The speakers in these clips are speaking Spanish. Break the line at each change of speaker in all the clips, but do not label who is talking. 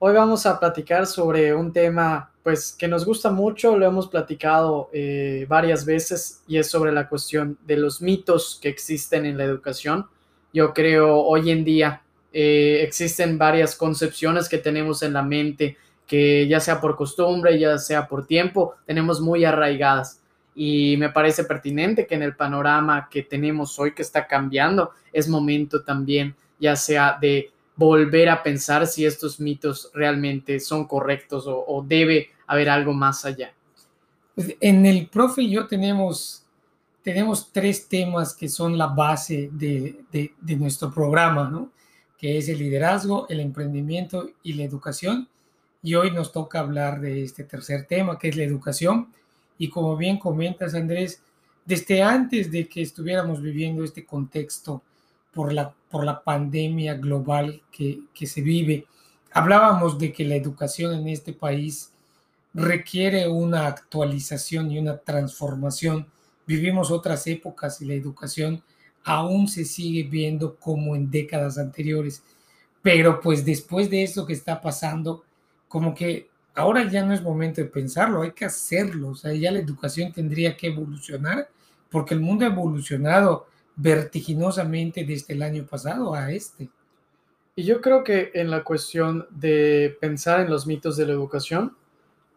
Hoy vamos a platicar sobre un tema pues que nos gusta mucho, lo hemos platicado eh, varias veces y es sobre la cuestión de los mitos que existen en la educación. Yo creo hoy en día eh, existen varias concepciones que tenemos en la mente que ya sea por costumbre, ya sea por tiempo, tenemos muy arraigadas. Y me parece pertinente que en el panorama que tenemos hoy, que está cambiando, es momento también, ya sea de volver a pensar si estos mitos realmente son correctos o, debe haber algo más allá.
Pues, en el profe yo tenemos, tenemos tres temas que son la base de, de, nuestro programa, ¿no? que es el liderazgo, el emprendimiento y la educación. Y hoy nos toca hablar de este tercer tema, que es la educación. Y como bien comentas, Andrés, desde antes de que estuviéramos viviendo este contexto por la, por la pandemia global que, que se vive. Hablábamos de que la educación en este país requiere una actualización y una transformación. Vivimos otras épocas y la educación aún se sigue viendo como en décadas anteriores. Pero pues después de eso que está pasando, como que ahora ya no es momento de pensarlo, hay que hacerlo. O sea, ya la educación tendría que evolucionar porque el mundo ha evolucionado vertiginosamente desde el año pasado a este.
Y yo creo que en la cuestión de pensar en los mitos de la educación,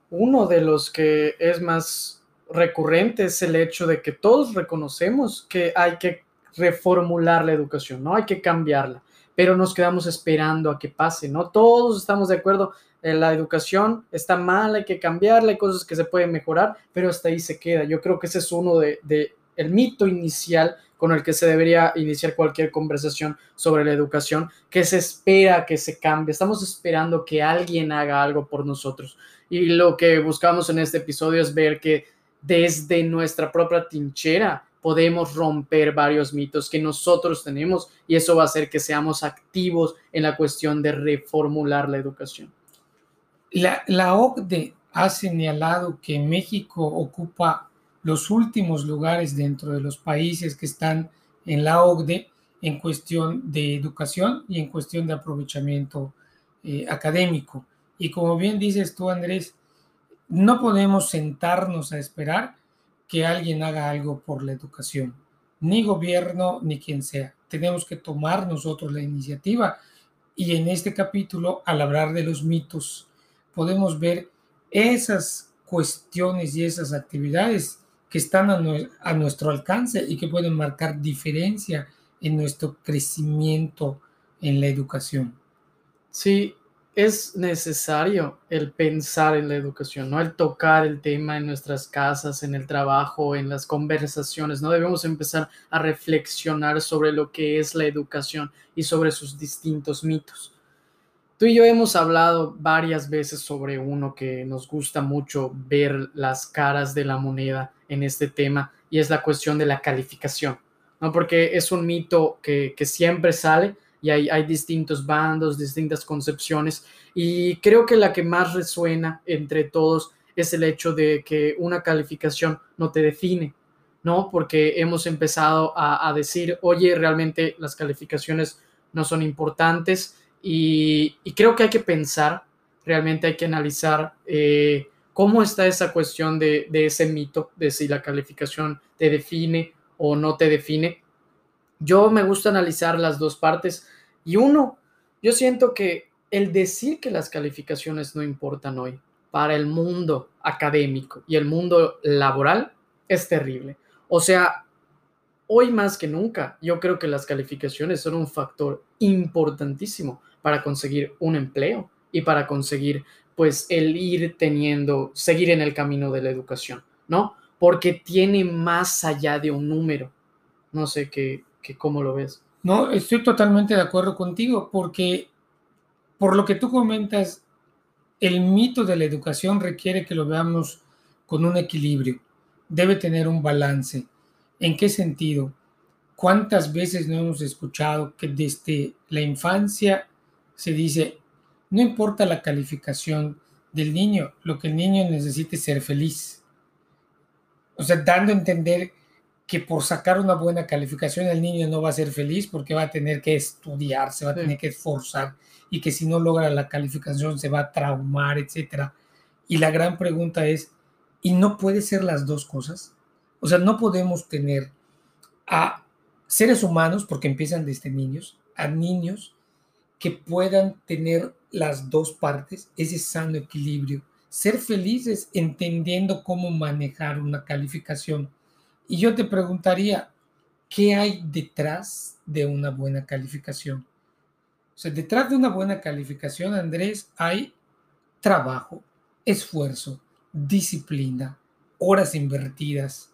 uno de los que es más recurrente es el hecho de que todos reconocemos que hay que reformular la educación, no hay que cambiarla, pero nos quedamos esperando a que pase, ¿no? Todos estamos de acuerdo, en la educación está mal, hay que cambiarla, hay cosas que se pueden mejorar, pero hasta ahí se queda. Yo creo que ese es uno de, de el mito inicial con el que se debería iniciar cualquier conversación sobre la educación, que se espera que se cambie, estamos esperando que alguien haga algo por nosotros. Y lo que buscamos en este episodio es ver que desde nuestra propia tinchera podemos romper varios mitos que nosotros tenemos y eso va a hacer que seamos activos en la cuestión de reformular la educación.
La, la OCDE ha señalado que México ocupa los últimos lugares dentro de los países que están en la OCDE en cuestión de educación y en cuestión de aprovechamiento eh, académico. Y como bien dices tú, Andrés, no podemos sentarnos a esperar que alguien haga algo por la educación, ni gobierno, ni quien sea. Tenemos que tomar nosotros la iniciativa. Y en este capítulo, al hablar de los mitos, podemos ver esas cuestiones y esas actividades que están a, nuestro alcance y que pueden marcar diferencia en nuestro crecimiento en la educación.
Sí, es necesario el pensar en la educación, ¿no? El tocar el tema en nuestras casas, en el trabajo, en las conversaciones, ¿no? Debemos empezar a reflexionar sobre lo que es la educación y sobre sus distintos mitos. Tú y yo hemos hablado varias veces sobre uno que nos gusta mucho ver las caras de la moneda en este tema y es la cuestión de la calificación, ¿no? Porque es un mito que, siempre sale y hay, hay, distintos bandos, distintas concepciones y creo que la que más resuena entre todos es el hecho de que una calificación no te define, ¿no? Porque hemos empezado a, a decir, oye, realmente las calificaciones no son importantes y, creo que hay que pensar, realmente hay que analizar eh, cómo está esa cuestión de, ese mito, de si la calificación te define o no te define. Yo me gusta analizar las dos partes y uno, yo siento que el decir que las calificaciones no importan hoy para el mundo académico y el mundo laboral es terrible. O sea, hoy más que nunca, yo creo que las calificaciones son un factor importantísimo para conseguir un empleo y para conseguir pues el ir teniendo, seguir en el camino de la educación, ¿no? Porque tiene más allá de un número. No sé qué, cómo lo ves.
No, estoy totalmente de acuerdo contigo porque por lo que tú comentas, el mito de la educación requiere que lo veamos con un equilibrio, debe tener un balance. ¿En qué sentido? ¿Cuántas veces no hemos escuchado que desde la infancia se dice, no importa la calificación del niño, lo que el niño necesita es ser feliz? O sea, dando a entender que por sacar una buena calificación el niño no va a ser feliz porque va a tener que estudiar, se va a tener que esforzar y que si no logra la calificación se va a traumar, etc. Y la gran pregunta es, ¿y no puede ser las dos cosas? O sea, no podemos tener a seres humanos, porque empiezan desde niños, a niños que puedan tener las dos partes, ese sano equilibrio, ser felices entendiendo cómo manejar una calificación. Y yo te preguntaría, ¿qué hay detrás de una buena calificación? O sea, detrás de una buena calificación, Andrés, hay trabajo, esfuerzo, disciplina, horas invertidas,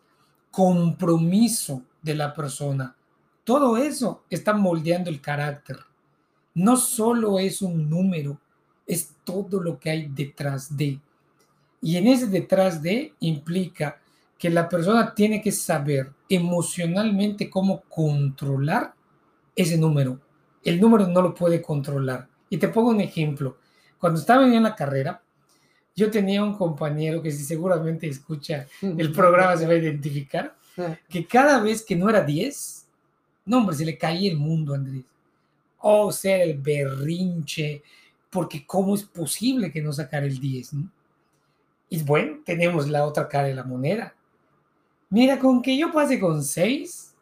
compromiso de la persona. Todo eso está moldeando el carácter. No solo es un número, es todo lo que hay detrás de. Y en ese detrás de implica que la persona tiene que saber emocionalmente cómo controlar ese número. El número no lo puede controlar. Y te pongo un ejemplo. Cuando estaba en la carrera, yo tenía un compañero que si seguramente escucha el programa se va a identificar, que cada vez que no era 10, no hombre, se le caía el mundo, Andrés. O sea, el berrinche, porque ¿cómo es posible que no sacar el 10? Y bueno, tenemos la otra cara de la moneda. Mira, con que yo pase con 6,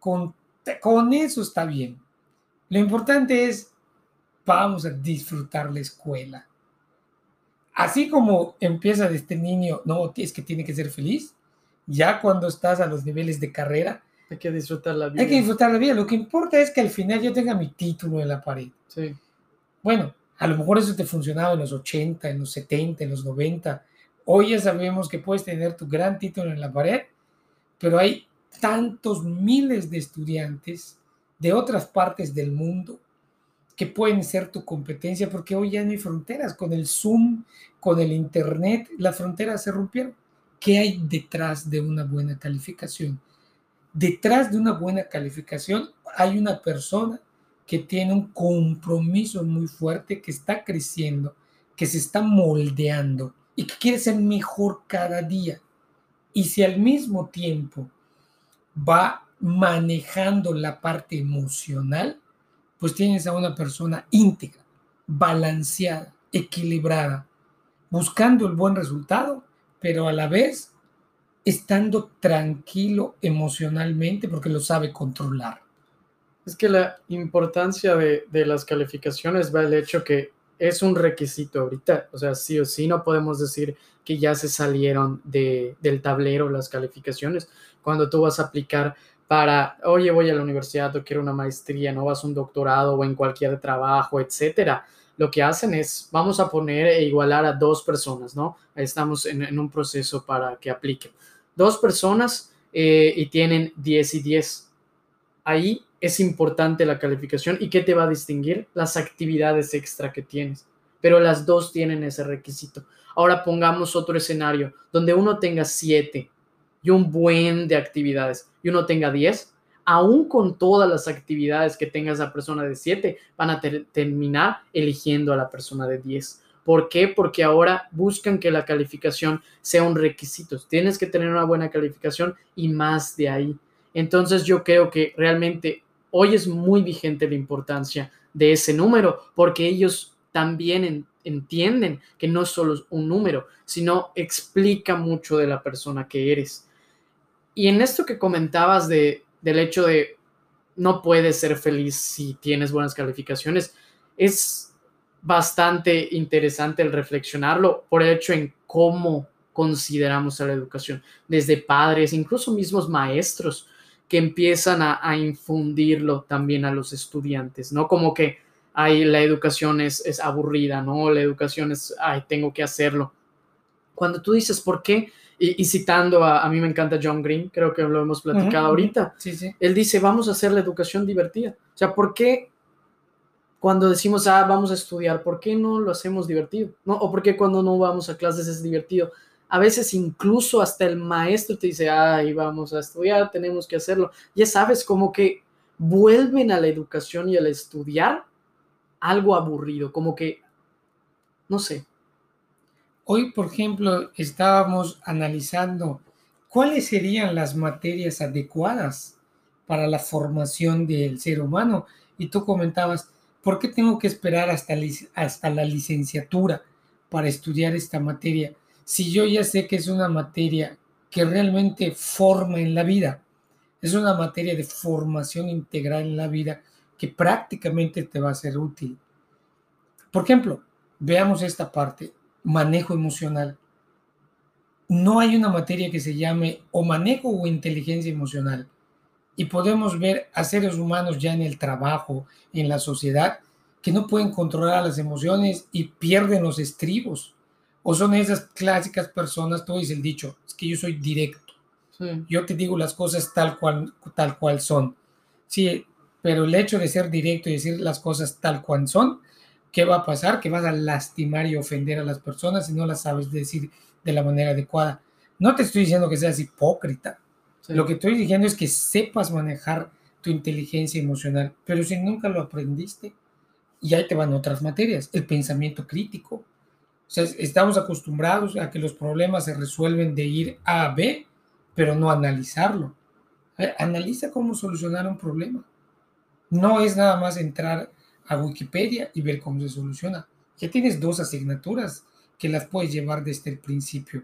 con, con eso está bien. Lo importante es, vamos a disfrutar la escuela así como empieza de este niño, no, es que tiene que ser feliz, ya cuando estás a los niveles de carrera,
hay que disfrutar la vida.
Hay que disfrutar la vida. Lo que importa es que al final yo tenga mi título en la pared.
Sí.
Bueno, a lo mejor eso te funcionaba en los 80, en los 70, en los 90. Hoy ya sabemos que puedes tener tu gran título en la pared, pero hay tantos miles de estudiantes de otras partes del mundo que pueden ser tu competencia, porque hoy ya no hay fronteras. Con el Zoom, con el Internet, las fronteras se rompieron. ¿Qué hay detrás de una buena calificación? Detrás de una buena calificación hay una persona que tiene un compromiso muy fuerte, que está creciendo, que se está moldeando y que quiere ser mejor cada día. Y si al mismo tiempo va manejando la parte emocional, pues tienes a una persona íntegra, balanceada, equilibrada, buscando el buen resultado, pero a la vez estando tranquilo emocionalmente porque lo sabe controlar.
Es que la importancia de, las calificaciones va el hecho que es un requisito ahorita, o sea, sí o sí no podemos decir que ya se salieron de, del tablero las calificaciones. Cuando tú vas a aplicar para, oye, voy a la universidad quiero una maestría, no vas a un doctorado o en cualquier trabajo, etcétera. Lo que hacen es, vamos a poner e igualar a dos personas, ¿no? Estamos en, un proceso para que apliquen. Dos personas eh, y tienen 10 y 10. Ahí es importante la calificación y qué te va a distinguir las actividades extra que tienes. Pero las dos tienen ese requisito. Ahora pongamos otro escenario donde uno tenga 7 y un buen de actividades y uno tenga 10, aún con todas las actividades que tenga esa persona de 7, van a terminar eligiendo a la persona de 10. ¿Por qué? Porque ahora buscan que la calificación sea un requisito. Tienes que tener una buena calificación y más de ahí. Entonces yo creo que realmente hoy es muy vigente la importancia de ese número porque ellos también entienden que no solo es un número, sino explica mucho de la persona que eres. Y en esto que comentabas de, del hecho de no puedes ser feliz si tienes buenas calificaciones, es bastante interesante el reflexionarlo por el hecho en cómo consideramos a la educación, desde padres, incluso mismos maestros que empiezan a, infundirlo también a los estudiantes, ¿no? Como que ahí la educación es, es aburrida, ¿no? La educación es, ay, tengo que hacerlo. Cuando tú dices, ¿por qué? Y, citando a, a mí me encanta John Green, creo que lo hemos platicado ahorita.
Sí, sí.
Él dice, vamos a hacer la educación divertida. O sea, ¿por qué cuando decimos, ah, vamos a estudiar, ¿por qué no lo hacemos divertido? ¿No? O por qué cuando no vamos a clases es divertido. A veces incluso hasta el maestro te dice, ay, vamos a estudiar, tenemos que hacerlo. Ya sabes, como que vuelven a la educación y al estudiar algo aburrido, como que, no sé.
Hoy, por ejemplo, estábamos analizando cuáles serían las materias adecuadas para la formación del ser humano. Y tú comentabas, ¿por qué tengo que esperar hasta, hasta la licenciatura para estudiar esta materia? Si yo ya sé que es una materia que realmente forma en la vida, es una materia de formación integral en la vida que prácticamente te va a ser útil. Por ejemplo, veamos esta parte, manejo emocional. No hay una materia que se llame o manejo o inteligencia emocional. Y podemos ver a seres humanos ya en el trabajo, en la sociedad, que no pueden controlar las emociones y pierden los estribos. O son esas clásicas personas, todo es el dicho, es que yo soy directo yo te digo las cosas tal cual, tal cual son. Sí, pero el hecho de ser directo y decir las cosas tal cual son, ¿qué va a pasar? Que vas a lastimar y ofender a las personas si no las sabes decir de la manera adecuada. No te estoy diciendo que seas hipócrita. Lo que estoy diciendo es que sepas manejar tu inteligencia emocional, pero si nunca lo aprendiste, y ahí te van otras materias, el pensamiento crítico. O sea, estamos acostumbrados a que los problemas se resuelven de ir A a B pero no analizarlo. Eh, analiza cómo solucionar un problema. No es nada más entrar a Wikipedia y ver cómo se soluciona. Ya tienes dos asignaturas que las puedes llevar desde el principio.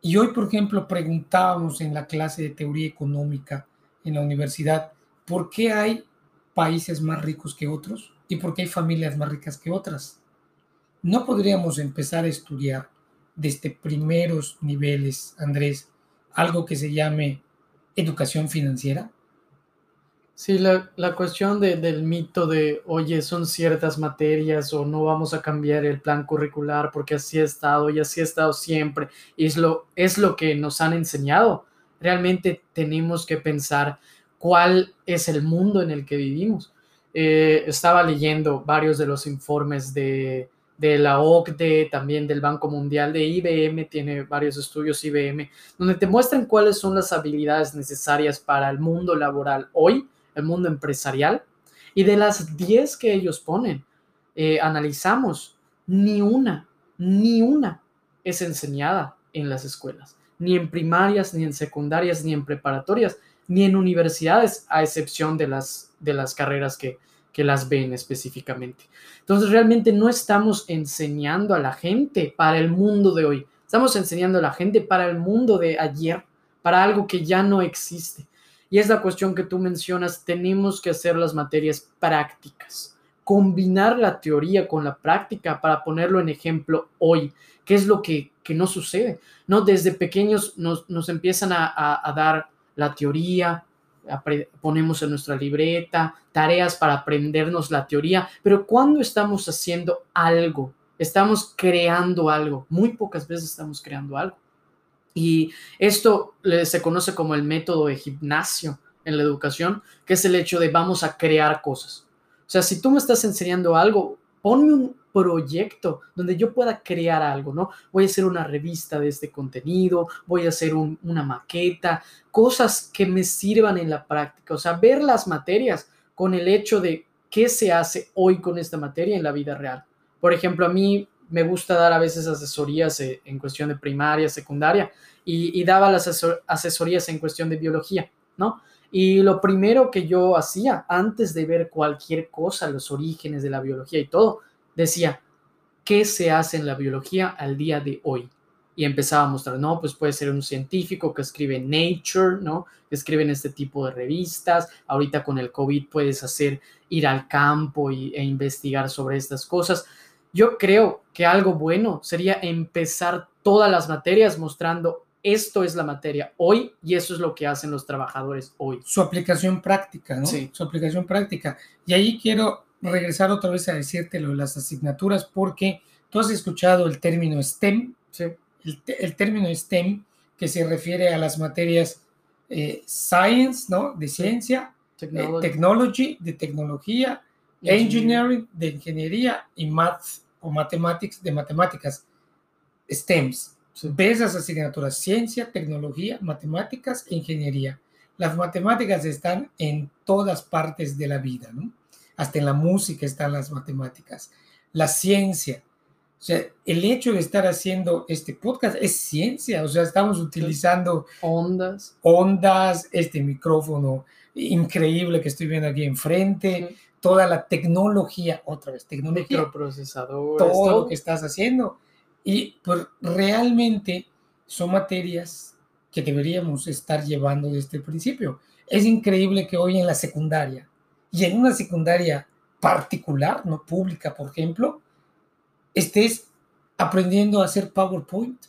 Y hoy, por ejemplo, preguntábamos en la clase de teoría económica en la universidad, ¿por qué hay países más ricos que otros y por qué hay familias más ricas que otras? No podríamos empezar a estudiar desde primeros niveles, Andrés, algo que se llame educación financiera?
Sí, la, la cuestión de, del mito de, oye, son ciertas materias o no vamos a cambiar el plan curricular porque así ha estado y así ha estado siempre, y es lo, es lo que nos han enseñado. Realmente tenemos que pensar cuál es el mundo en el que vivimos. Eh, estaba leyendo varios de los informes de, de la OCDE, también del Banco Mundial, de IBM, tiene varios estudios IBM, donde te muestran cuáles son las habilidades necesarias para el mundo laboral hoy, el mundo empresarial, y de las 10 que ellos ponen, eh, analizamos, ni una, ni una es enseñada en las escuelas, ni en primarias, ni en secundarias, ni en preparatorias, ni en universidades, a excepción de las, de las carreras que, que las ven específicamente. Entonces realmente no estamos enseñando a la gente para el mundo de hoy, estamos enseñando a la gente para el mundo de ayer, para algo que ya no existe. Y es la cuestión que tú mencionas, tenemos que hacer las materias prácticas, combinar la teoría con la práctica para ponerlo en ejemplo hoy, que es lo que, no sucede. ¿no? Desde pequeños nos, nos empiezan a, a dar la teoría, ponemos en nuestra libreta, tareas para aprendernos la teoría, pero cuando estamos haciendo algo, estamos creando algo, muy pocas veces estamos creando algo. Y esto se conoce como el método de gimnasio en la educación, que es el hecho de vamos a crear cosas. O sea, si tú me estás enseñando algo, ponme un, proyecto donde yo pueda crear algo, ¿no? Voy a hacer una revista de este contenido, voy a hacer una maqueta, cosas que me sirvan en la práctica, o sea, ver las materias con el hecho de qué se hace hoy con esta materia en la vida real. Por ejemplo, a mí me gusta dar a veces asesorías eh, en cuestión de primaria, secundaria, y, daba las asesorías en cuestión de biología, ¿no? Y lo primero que yo hacía antes de ver cualquier cosa, los orígenes de la biología y todo, decía, ¿qué se hace en la biología al día de hoy? Y empezaba a mostrar, no, pues puede ser un científico que escribe Nature, ¿no? Que escribe en este tipo de revistas. Ahorita con el COVID puedes hacer, ir al campo y, e investigar sobre estas cosas. Yo creo que algo bueno sería empezar todas las materias mostrando esto es la materia hoy y eso es lo que hacen los trabajadores hoy.
Su aplicación práctica, ¿no? Sí. Su aplicación práctica. Y ahí quiero regresar otra vez a decirte lo de las asignaturas porque tú has escuchado el término STEM, el, término STEM que se refiere a las materias eh, science, ¿no? De ciencia, eh, technology, de tecnología, engineering de ingeniería y math o mathematics de matemáticas, STEMs. Ves esas asignaturas, ciencia, tecnología, matemáticas e ingeniería. Las matemáticas están en todas partes de la vida, ¿no? Hasta en la música están las matemáticas. La ciencia, o sea, el hecho de estar haciendo este podcast es ciencia, o sea, estamos utilizando
ondas,
ondas, este micrófono increíble que estoy viendo aquí enfrente, toda la tecnología, otra vez, tecnología,
microprocesadores,
todo, lo que estás haciendo. Y pues realmente son materias que deberíamos estar llevando desde el principio. Es increíble que hoy en la secundaria y en una secundaria particular, no pública, por ejemplo, estés aprendiendo a hacer PowerPoint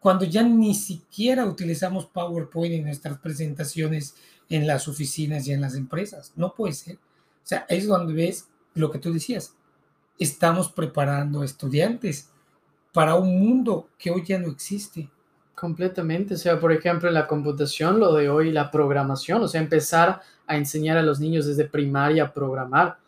cuando ya ni siquiera utilizamos PowerPoint en nuestras presentaciones en las oficinas y en las empresas. No puede ser. O sea, es donde ves lo que tú decías. Estamos preparando estudiantes para un mundo que hoy ya no existe.
Completamente. O sea, por ejemplo, en la computación, lo de hoy, la programación, o sea, empezar a enseñar a los niños desde primaria a programar.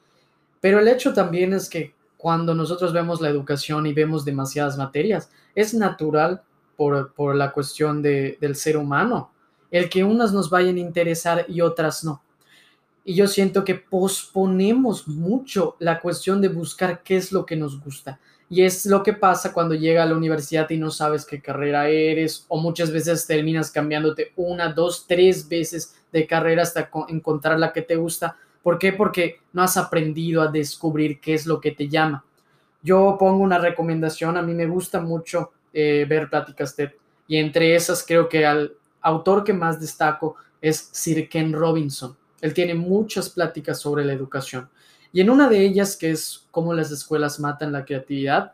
Pero el hecho también es que cuando nosotros vemos la educación y vemos demasiadas materias, es natural por, por la cuestión de, del ser humano, el que unas nos vayan a interesar y otras no. Y yo siento que posponemos mucho la cuestión de buscar qué es lo que nos gusta. Y es lo que pasa cuando llega a la universidad y no sabes qué carrera eres, o muchas veces terminas cambiándote una, dos, tres veces de carrera hasta encontrar la que te gusta ¿Por qué? Porque no has aprendido a descubrir qué es lo que te llama. Yo pongo una recomendación, a mí me gusta mucho eh, ver pláticas TED y entre esas creo que al autor que más destaco es Sir Ken Robinson. Él tiene muchas pláticas sobre la educación y en una de ellas, que es cómo las escuelas matan la creatividad,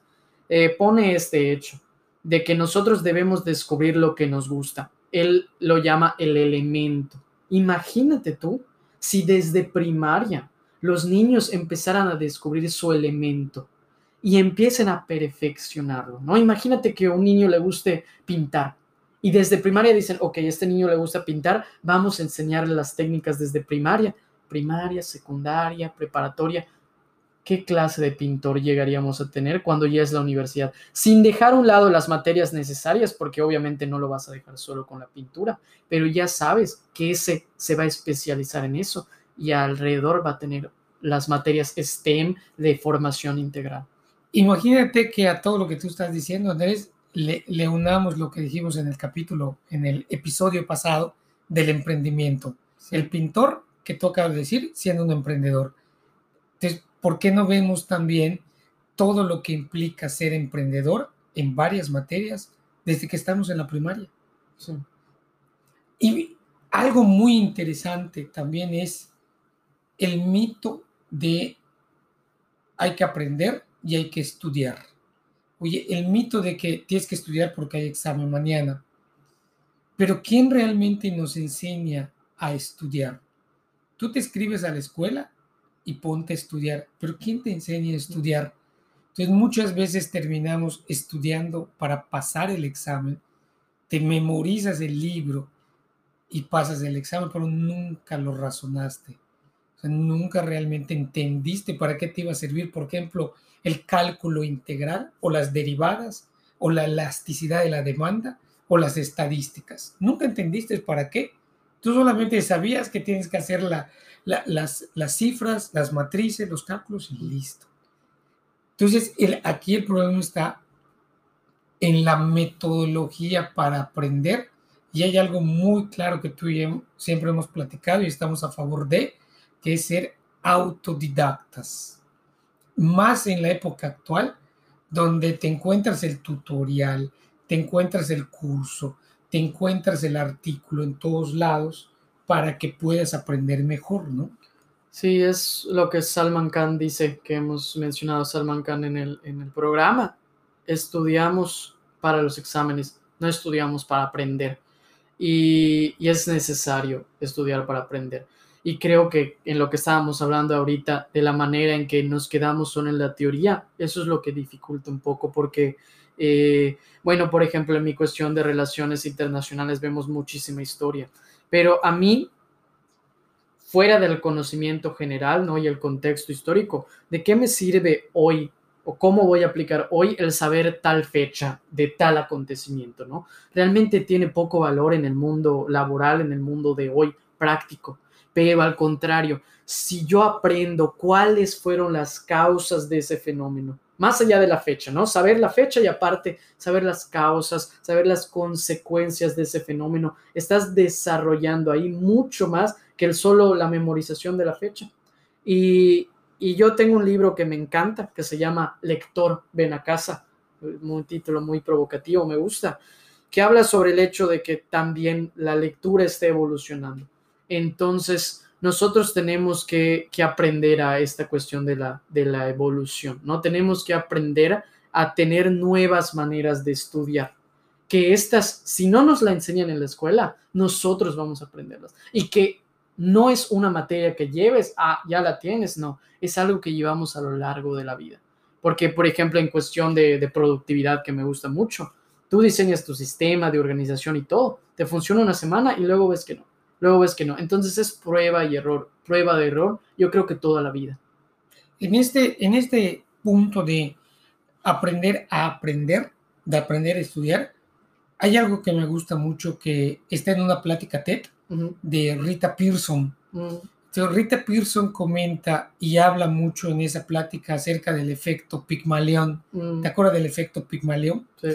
eh, pone este hecho de que nosotros debemos descubrir lo que nos gusta. Él lo llama el elemento. Imagínate tú si desde primaria los niños empezaran a descubrir su elemento y empiecen a perfeccionarlo, ¿no? Imagínate que a un niño le guste pintar y desde primaria dicen, ok, este niño le gusta pintar, vamos a enseñarle las técnicas desde primaria, primaria, secundaria, preparatoria, ¿qué clase de pintor llegaríamos a tener cuando ya es la universidad? Sin dejar a un lado las materias necesarias, porque obviamente no lo vas a dejar solo con la pintura, pero ya sabes que ese se va a especializar en eso y alrededor va a tener las materias STEM de formación integral.
Imagínate que a todo lo que tú estás diciendo, Andrés, le, le unamos lo que dijimos en el capítulo, en el episodio pasado del emprendimiento. El pintor que toca decir siendo un emprendedor. Entonces, ¿por qué no vemos también todo lo que implica ser emprendedor en varias materias desde que estamos en la primaria? Y algo muy interesante también es el mito de hay que aprender y hay que estudiar. Oye, el mito de que tienes que estudiar porque hay examen mañana. Pero ¿quién realmente nos enseña a estudiar? ¿Tú te escribes a la escuela? y ponte a estudiar. Pero ¿quién te enseña a estudiar? Entonces muchas veces terminamos estudiando para pasar el examen, te memorizas el libro y pasas el examen, pero nunca lo razonaste. Nunca realmente entendiste para qué te iba a servir, por ejemplo, el cálculo integral o las derivadas o la elasticidad de la demanda o las estadísticas. Nunca entendiste para qué. Tú solamente sabías que tienes que hacer la, las, las, cifras, las matrices, los cálculos y listo. Entonces, el, aquí el problema está en la metodología para aprender y hay algo muy claro que tú y yo siempre hemos platicado y estamos a favor de, que es ser autodidactas. Más en la época actual, donde te encuentras el tutorial, te encuentras el curso, te encuentras el artículo en todos lados para que puedas aprender mejor, ¿no?
Sí, es lo que Salman Khan dice, que hemos mencionado Salman Khan en el, en el programa. Estudiamos para los exámenes, no estudiamos para aprender. Y, y, es necesario estudiar para aprender. Y creo que en lo que estábamos hablando ahorita, de la manera en que nos quedamos son en la teoría, eso es lo que dificulta un poco, porque, eh, bueno, por ejemplo, en mi cuestión de relaciones internacionales vemos muchísima historia pero a mí fuera del conocimiento general, ¿no? Y el contexto histórico, ¿de qué me sirve hoy o cómo voy a aplicar hoy el saber tal fecha de tal acontecimiento, ¿no? Realmente tiene poco valor en el mundo laboral, en el mundo de hoy práctico, pero al contrario, si yo aprendo cuáles fueron las causas de ese fenómeno, más allá de la fecha, ¿no? Saber la fecha y aparte saber las causas, saber las consecuencias de ese fenómeno, estás desarrollando ahí mucho más que el solo la memorización de la fecha. Y, y yo tengo un libro que me encanta, que se llama Lector, ven a casa, un título muy provocativo, me gusta, que habla sobre el hecho de que también la lectura está evolucionando. Entonces, nosotros tenemos que, aprender a esta cuestión de la, de la evolución, ¿no? Tenemos que aprender a tener nuevas maneras de estudiar que estas, si no nos la enseñan en la escuela, nosotros vamos a aprenderlas. Y que no es una materia que lleves, ah, ya la tienes, no, es algo que llevamos a lo largo de la vida. Porque, por ejemplo, en cuestión de, productividad, que me gusta mucho, tú diseñas tu sistema de organización y todo, te funciona una semana y luego ves que no, luego ves que no. Entonces es prueba y error, prueba de error, yo creo que toda la vida.
En este, en este punto de aprender a aprender, de aprender a estudiar, hay algo que me gusta mucho que está en una plática TED de Rita Pearson. Rita Pearson comenta y habla mucho en esa plática acerca del efecto Pigmalión. ¿Te acuerdas del efecto Pigmalión?
Sí.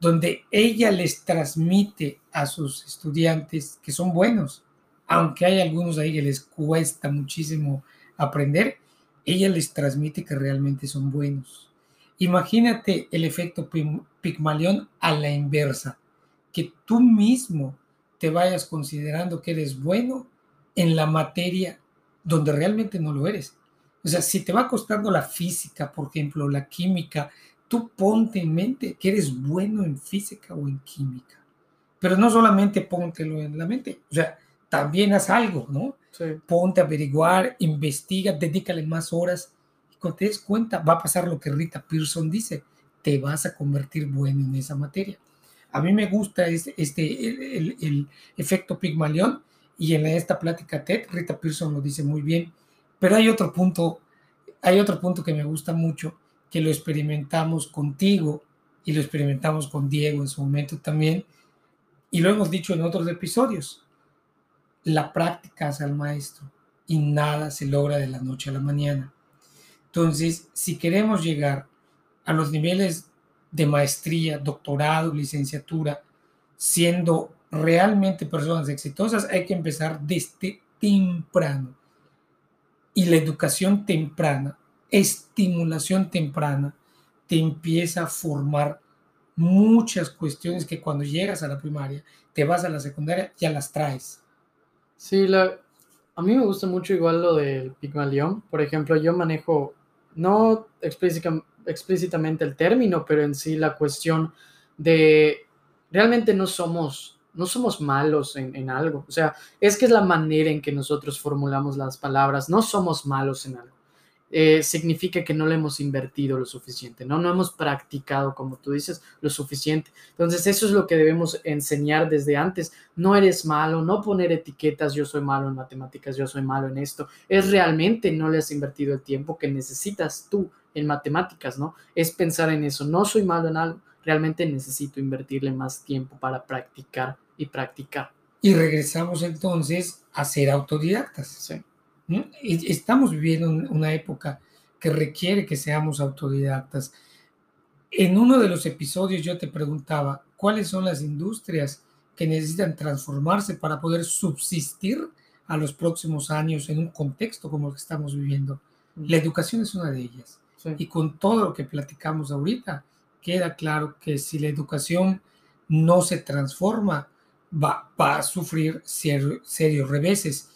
Donde ella les transmite a sus estudiantes que son buenos, aunque hay algunos ahí que les cuesta muchísimo aprender, ella les transmite que realmente son buenos. Imagínate el efecto Pigmalión a la inversa, que tú mismo te vayas considerando que eres bueno en la materia donde realmente no lo eres. O sea, si te va costando la física, por ejemplo, la química, tú ponte en mente que eres bueno en física o en química. Pero no solamente póntelo en la mente, o sea, también haz algo, ¿no? Ponte a averiguar, investiga, dedícale más horas. Y cuando te des cuenta, va a pasar lo que Rita Pearson dice, te vas a convertir bueno en esa materia. A mí me gusta este, este el, efecto Pigmalión y en esta plática TED, Rita Pearson lo dice muy bien, pero hay otro punto, hay otro punto que me gusta mucho, que lo experimentamos contigo y lo experimentamos con Diego en su momento también, y lo hemos dicho en otros episodios. La práctica hace al maestro y nada se logra de la noche a la mañana. Entonces, si queremos llegar a los niveles de maestría, doctorado, licenciatura, siendo realmente personas exitosas, hay que empezar desde temprano. Y la educación temprana, estimulación temprana, te empieza a formar muchas cuestiones que cuando llegas a la primaria, te vas a la secundaria, ya las traes.
Sí, la, a mí me gusta mucho igual lo del Pigmalión. Por ejemplo, yo manejo, no explícitamente, el término, pero en sí la cuestión de realmente no somos, no somos malos en, en, algo. O sea, es que es la manera en que nosotros formulamos las palabras. No somos malos en algo. Eh, significa que no le hemos invertido lo suficiente, ¿no? No hemos practicado, como tú dices, lo suficiente. Entonces, eso es lo que debemos enseñar desde antes. No eres malo, no poner etiquetas, yo soy malo en matemáticas, yo soy malo en esto. Es realmente no le has invertido el tiempo que necesitas tú en matemáticas, ¿no? Es pensar en eso, no soy malo en algo, realmente necesito invertirle más tiempo para practicar y practicar.
Y regresamos entonces a ser autodidactas.
Sí.
Estamos viviendo una época que requiere que seamos autodidactas. En uno de los episodios yo te preguntaba cuáles son las industrias que necesitan transformarse para poder subsistir a los próximos años en un contexto como el que estamos viviendo. La educación es una de ellas. Y con todo lo que platicamos ahorita, queda claro que si la educación no se transforma, va, a sufrir serios reveses.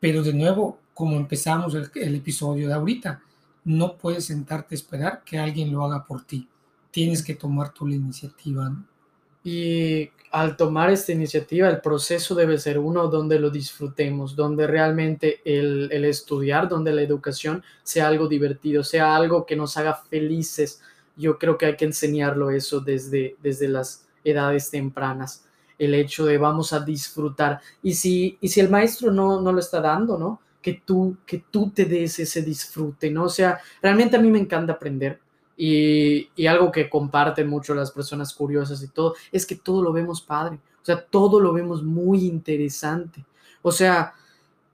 Pero de nuevo, como empezamos el, episodio de ahorita, no puedes sentarte a esperar que alguien lo haga por ti. Tienes que tomar tu la iniciativa.
Y al tomar esta iniciativa, el proceso debe ser uno donde lo disfrutemos, donde realmente el, estudiar, donde la educación sea algo divertido, sea algo que nos haga felices. Yo creo que hay que enseñarlo eso desde, desde las edades tempranas, el hecho de vamos a disfrutar. Y si, y si el maestro no, no lo está dando, ¿no? Que tú, que tú te des ese disfrute, ¿no? O sea, realmente a mí me encanta aprender. Y, y algo que comparten mucho las personas curiosas y todo, es que todo lo vemos padre. O sea, todo lo vemos muy interesante. O sea,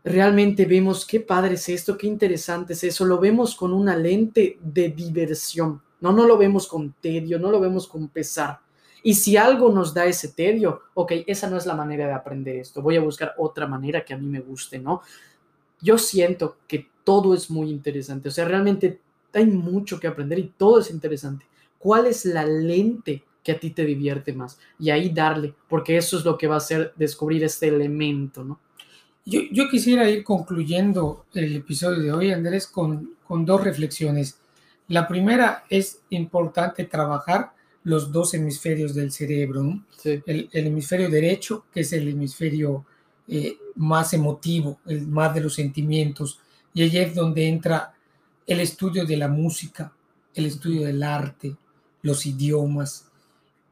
realmente vemos qué padre es esto, qué interesante es eso, lo vemos con una lente de diversión, no, no lo vemos con tedio, no lo vemos con pesar. Y si algo nos da ese tedio, ok, esa no es la manera de aprender esto, voy a buscar otra manera que a mí me guste, ¿no? Yo siento que todo es muy interesante, o sea, realmente hay mucho que aprender y todo es interesante. ¿Cuál es la lente que a ti te divierte más? Y ahí darle, porque eso es lo que va a hacer descubrir este elemento, ¿no?
Yo, quisiera ir concluyendo el episodio de hoy, Andrés, con, con dos reflexiones. La primera es importante trabajar los dos hemisferios del cerebro, el, hemisferio derecho, que es el hemisferio eh, más emotivo, el más de los sentimientos, y allí es donde entra el estudio de la música, el estudio del arte, los idiomas.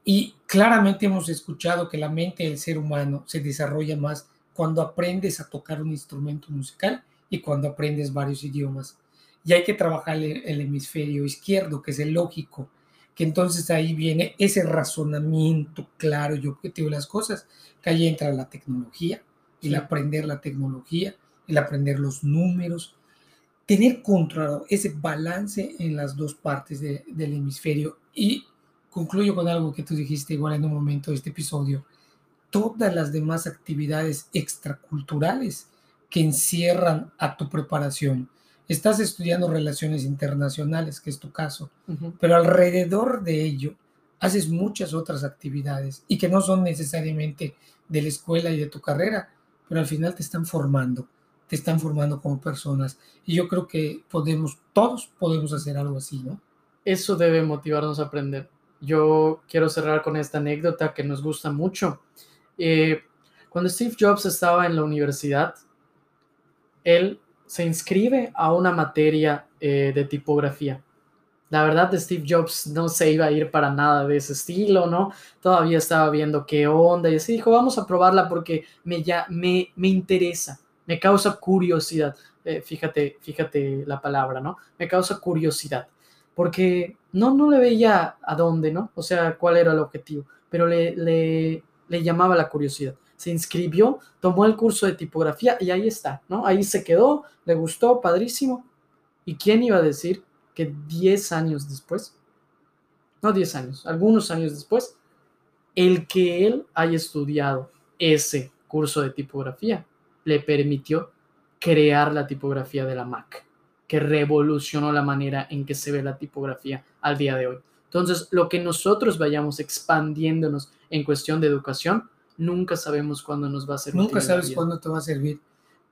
Y claramente hemos escuchado que la mente del ser humano se desarrolla más cuando aprendes a tocar un instrumento musical y cuando aprendes varios idiomas. Y hay que trabajar el, hemisferio izquierdo, que es el lógico, que entonces ahí viene ese razonamiento claro y objetivo de las cosas, que ahí entra la tecnología, el aprender la tecnología, el aprender los números, tener controlado ese balance en las dos partes del hemisferio. Y concluyo con algo que tú dijiste igual en un momento de este episodio, todas las demás actividades extraculturales que encierran a tu preparación. Estás estudiando relaciones internacionales, que es tu caso, pero alrededor de ello haces muchas otras actividades y que no son necesariamente de la escuela y de tu carrera, pero al final te están formando, te están formando como personas. Y yo creo que podemos, todos podemos hacer algo así, ¿no?
Eso debe motivarnos a aprender. Yo quiero cerrar con esta anécdota que nos gusta mucho. Eh, cuando Steve Jobs estaba en la universidad, él se inscribe a una materia eh, de tipografía. La verdad, Steve Jobs no se iba a ir para nada de ese estilo, ¿no? Todavía estaba viendo qué onda y así dijo, vamos a probarla porque me, ya, me, me interesa, me causa curiosidad. Eh, fíjate, fíjate la palabra, ¿no? Me causa curiosidad. Porque no, no le veía a dónde, ¿no? O sea, cuál era el objetivo, pero le, le, le llamaba la curiosidad. Se inscribió, tomó el curso de tipografía y ahí está, ¿no? Ahí se quedó, le gustó, padrísimo. ¿Y quién iba a decir que 10 años después, no 10 años, algunos años después, el que él haya estudiado ese curso de tipografía le permitió crear la tipografía de la Mac, que revolucionó la manera en que se ve la tipografía al día de hoy. Entonces, lo que nosotros vayamos expandiéndonos en cuestión de educación, nunca sabemos cuándo nos va a servir.
Nunca sabes cuándo te va a servir,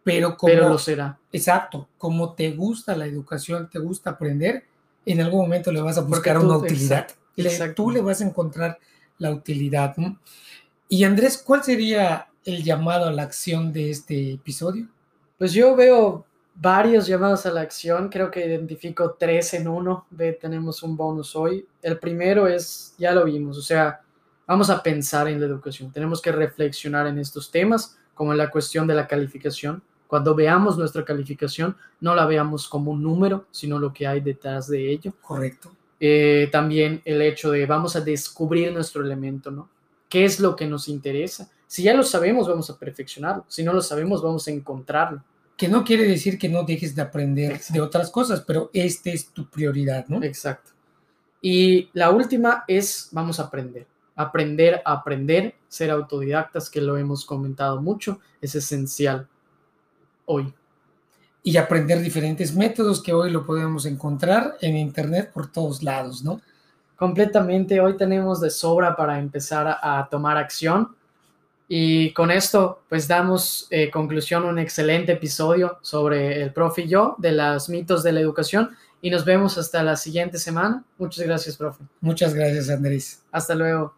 pero
como, pero lo será.
Exacto, como te gusta la educación, te gusta aprender, en algún momento le vas a buscar una utilidad. tú le vas a encontrar la utilidad. Y Andrés, ¿cuál sería el llamado a la acción de este episodio?
Pues yo veo varios llamados a la acción, creo que identifico tres en uno, tenemos un bonus hoy. El primero es, ya lo vimos, o sea, vamos a pensar en la educación, tenemos que reflexionar en estos temas, como en la cuestión de la calificación. Cuando veamos nuestra calificación, no la veamos como un número, sino lo que hay detrás de ello.
Correcto.
Eh, también el hecho de vamos a descubrir nuestro elemento, ¿no? ¿Qué es lo que nos interesa? Si ya lo sabemos, vamos a perfeccionarlo. Si no lo sabemos, vamos a encontrarlo
que no quiere decir que no dejes de aprender de otras cosas, pero este es tu prioridad, ¿no?
Exacto. Y la última es, vamos a aprender. Aprender a aprender, ser autodidactas, que lo hemos comentado mucho, es esencial hoy.
Y aprender diferentes métodos que hoy lo podemos encontrar en Internet por todos lados, ¿no?
Completamente, hoy tenemos de sobra para empezar a, a tomar acción y con esto, pues damos eh, conclusión a un excelente episodio sobre el profe y yo de los mitos de la educación. Y nos vemos hasta la siguiente semana. Muchas gracias, profe.
Muchas gracias, Andrés.
Hasta luego.